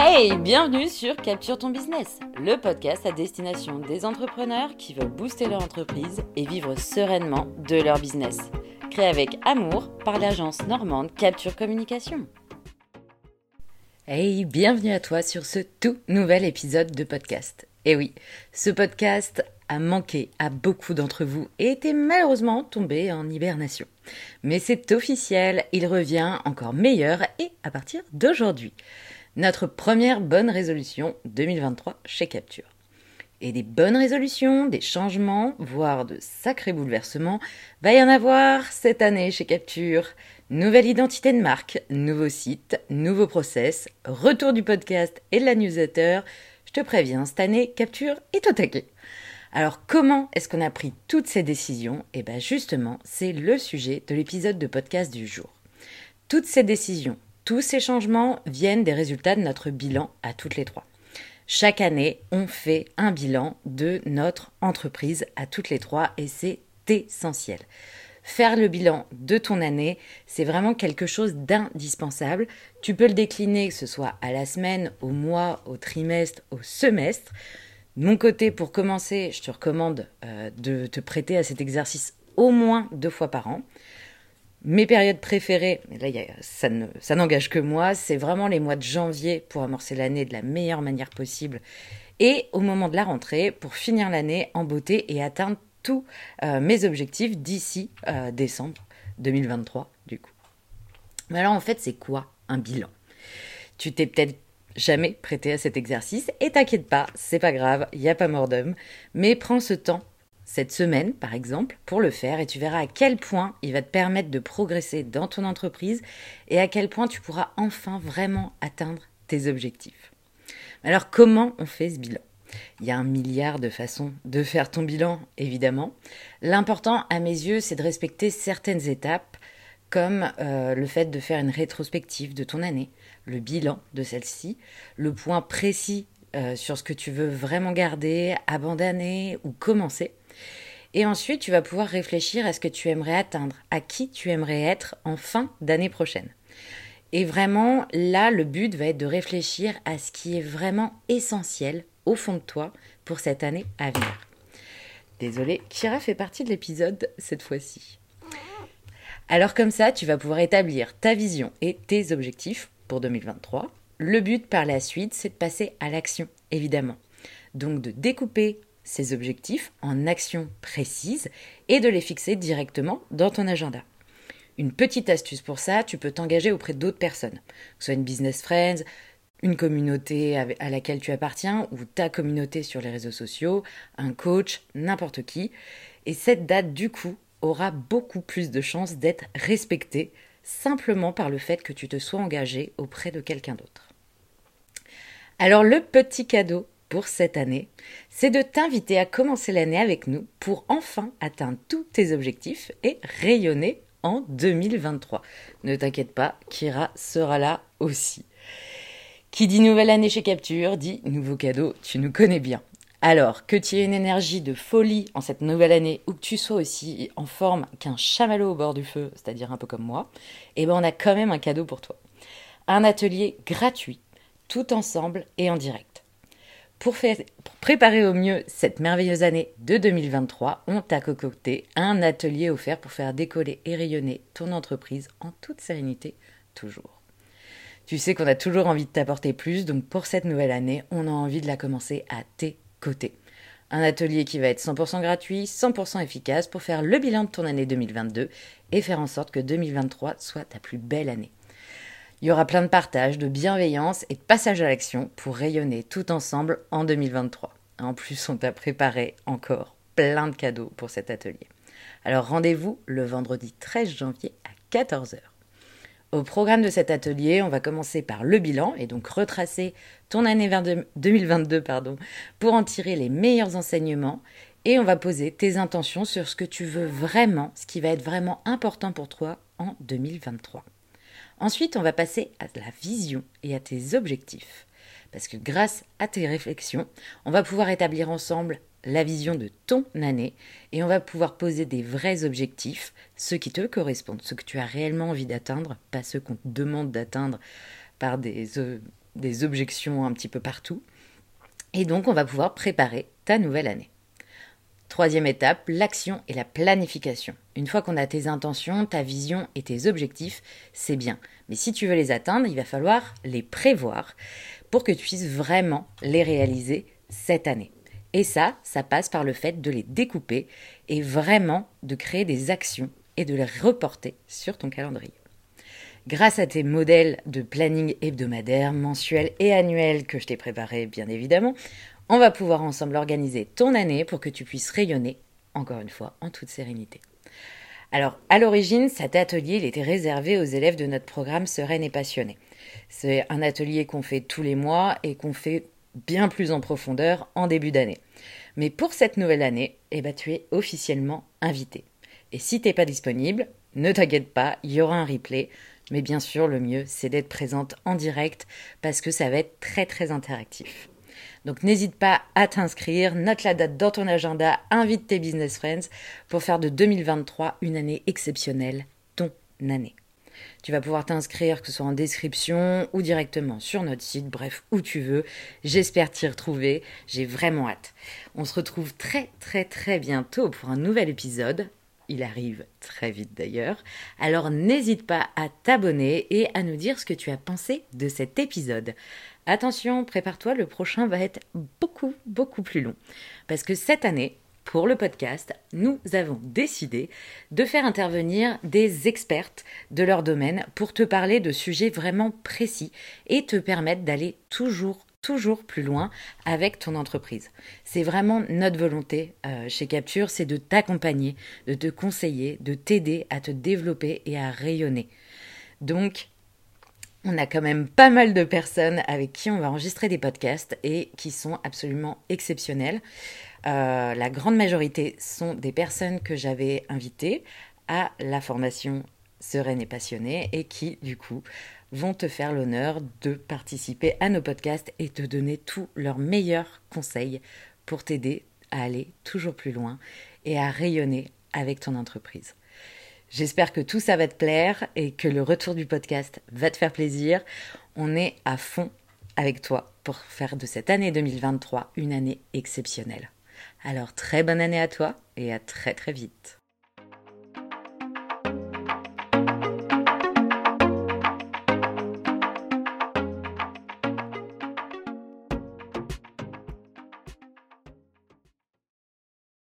Hey, bienvenue sur Capture ton business, le podcast à destination des entrepreneurs qui veulent booster leur entreprise et vivre sereinement de leur business. Créé avec amour par l'agence normande Capture Communication. Hey, bienvenue à toi sur ce tout nouvel épisode de podcast. Et oui, ce podcast a manqué à beaucoup d'entre vous et était malheureusement tombé en hibernation. Mais c'est officiel, il revient encore meilleur et à partir d'aujourd'hui. Notre première bonne résolution 2023 chez Capture. Et des bonnes résolutions, des changements, voire de sacrés bouleversements, va y en avoir cette année chez Capture. Nouvelle identité de marque, nouveau site, nouveau process, retour du podcast et de la newsletter. Je te préviens, cette année, Capture est au taquet. Alors comment est-ce qu'on a pris toutes ces décisions? Eh bien justement, c'est le sujet de l'épisode de podcast du jour. Toutes ces décisions, tous ces changements viennent des résultats de notre bilan à toutes les trois. Chaque année, on fait un bilan de notre entreprise à toutes les trois et c'est essentiel. Faire le bilan de ton année, c'est vraiment quelque chose d'indispensable. Tu peux le décliner, que ce soit à la semaine, au mois, au trimestre, au semestre. De mon côté, pour commencer, je te recommande euh, de te prêter à cet exercice au moins deux fois par an. Mes périodes préférées, là, ça, n'engage que moi, c'est vraiment les mois de janvier pour amorcer l'année de la meilleure manière possible et au moment de la rentrée pour finir l'année en beauté et atteindre tous euh, mes objectifs d'ici euh, décembre 2023 du coup. Mais alors en fait, c'est quoi un bilan? Tu t'es peut-être jamais prêté à cet exercice. Et t'inquiète pas, c'est pas grave, il n'y a pas mort d'homme. Mais prends ce temps, cette semaine par exemple, pour le faire et tu verras à quel point il va te permettre de progresser dans ton entreprise et à quel point tu pourras enfin vraiment atteindre tes objectifs. Alors comment on fait ce bilan? Il y a un milliard de façons de faire ton bilan, évidemment. L'important, à mes yeux, c'est de respecter certaines étapes, comme euh, le fait de faire une rétrospective de ton année, le bilan de celle-ci, le point précis euh, sur ce que tu veux vraiment garder, abandonner ou commencer. Et ensuite, tu vas pouvoir réfléchir à ce que tu aimerais atteindre, à qui tu aimerais être en fin d'année prochaine. Et vraiment, là, le but va être de réfléchir à ce qui est vraiment essentiel au fond de toi pour cette année à venir. Désolée, Kira fait partie de l'épisode cette fois-ci. Alors comme ça, tu vas pouvoir établir ta vision et tes objectifs pour 2023. Le but par la suite, c'est de passer à l'action, évidemment. Donc de découper ces objectifs en actions précises et de les fixer directement dans ton agenda. Une petite astuce pour ça, tu peux t'engager auprès d'autres personnes, que ce soit une business friends, une communauté à laquelle tu appartiens ou ta communauté sur les réseaux sociaux, un coach, n'importe qui. Et cette date, du coup, aura beaucoup plus de chances d'être respectée simplement par le fait que tu te sois engagé auprès de quelqu'un d'autre. Alors le petit cadeau pour cette année, c'est de t'inviter à commencer l'année avec nous pour enfin atteindre tous tes objectifs et rayonner en 2023. Ne t'inquiète pas, Kira sera là aussi. Qui dit nouvelle année chez Capture dit nouveau cadeau, tu nous connais bien. Alors, que tu aies une énergie de folie en cette nouvelle année ou que tu sois aussi en forme qu'un chamallow au bord du feu, c'est-à-dire un peu comme moi, eh ben on a quand même un cadeau pour toi. Un atelier gratuit, tout ensemble et en direct. Pour, préparer au mieux cette merveilleuse année de 2023, on t'a concocté un atelier offert pour faire décoller et rayonner ton entreprise en toute sérénité, toujours. Tu sais qu'on a toujours envie de t'apporter plus, donc pour cette nouvelle année, on a envie de la commencer à tes côtés. Un atelier qui va être 100% gratuit, 100% efficace pour faire le bilan de ton année 2022 et faire en sorte que 2023 soit ta plus belle année. Il y aura plein de partage, de bienveillance et de passage à l'action pour rayonner tout ensemble en 2023. En plus, on t'a préparé encore plein de cadeaux pour cet atelier. Alors rendez-vous le vendredi 13 janvier à 14h. Au programme de cet atelier, on va commencer par le bilan et donc retracer ton année 2022 pardon, pour en tirer les meilleurs enseignements et on va poser tes intentions sur ce que tu veux vraiment, ce qui va être vraiment important pour toi en 2023. Ensuite, on va passer à la vision et à tes objectifs. Parce que grâce à tes réflexions, on va pouvoir établir ensemble la vision de ton année et on va pouvoir poser des vrais objectifs, ceux qui te correspondent, ceux que tu as réellement envie d'atteindre, pas ceux qu'on te demande d'atteindre par des, euh, des objections un petit peu partout. Et donc, on va pouvoir préparer ta nouvelle année. Troisième étape, l'action et la planification. Une fois qu'on a tes intentions, ta vision et tes objectifs, c'est bien. Mais si tu veux les atteindre, il va falloir les prévoir pour que tu puisses vraiment les réaliser cette année. Et ça, ça passe par le fait de les découper et vraiment de créer des actions et de les reporter sur ton calendrier. Grâce à tes modèles de planning hebdomadaire, mensuel et annuel que je t'ai préparé bien évidemment, on va pouvoir ensemble organiser ton année pour que tu puisses rayonner, encore une fois, en toute sérénité. Alors, à l'origine, cet atelier il était réservé aux élèves de notre programme Sereine et Passionnée. C'est un atelier qu'on fait tous les mois et qu'on fait bien plus en profondeur en début d'année. Mais pour cette nouvelle année, eh ben, tu es officiellement invité. Et si t'es pas disponible, ne t'inquiète pas, il y aura un replay. Mais bien sûr, le mieux, c'est d'être présente en direct parce que ça va être très très interactif. Donc n'hésite pas à t'inscrire, note la date dans ton agenda, invite tes business friends pour faire de 2023 une année exceptionnelle, ton année. Tu vas pouvoir t'inscrire, que ce soit en description ou directement sur notre site, bref, où tu veux. J'espère t'y retrouver. J'ai vraiment hâte. On se retrouve très très très bientôt pour un nouvel épisode. Il arrive très vite d'ailleurs. Alors n'hésite pas à t'abonner et à nous dire ce que tu as pensé de cet épisode. Attention, prépare-toi, le prochain va être beaucoup, beaucoup plus long. Parce que cette année, pour le podcast, nous avons décidé de faire intervenir des expertes de leur domaine pour te parler de sujets vraiment précis et te permettre d'aller toujours toujours plus loin avec ton entreprise. C'est vraiment notre volonté euh, chez Capture, c'est de t'accompagner, de te conseiller, de t'aider à te développer et à rayonner. Donc, on a quand même pas mal de personnes avec qui on va enregistrer des podcasts et qui sont absolument exceptionnelles. Euh, la grande majorité sont des personnes que j'avais invitées à la formation sereine et passionnée et qui, du coup, vont te faire l'honneur de participer à nos podcasts et te donner tous leurs meilleurs conseils pour t'aider à aller toujours plus loin et à rayonner avec ton entreprise. J'espère que tout ça va te plaire et que le retour du podcast va te faire plaisir. On est à fond avec toi pour faire de cette année 2023 une année exceptionnelle. Alors très bonne année à toi et à très très vite.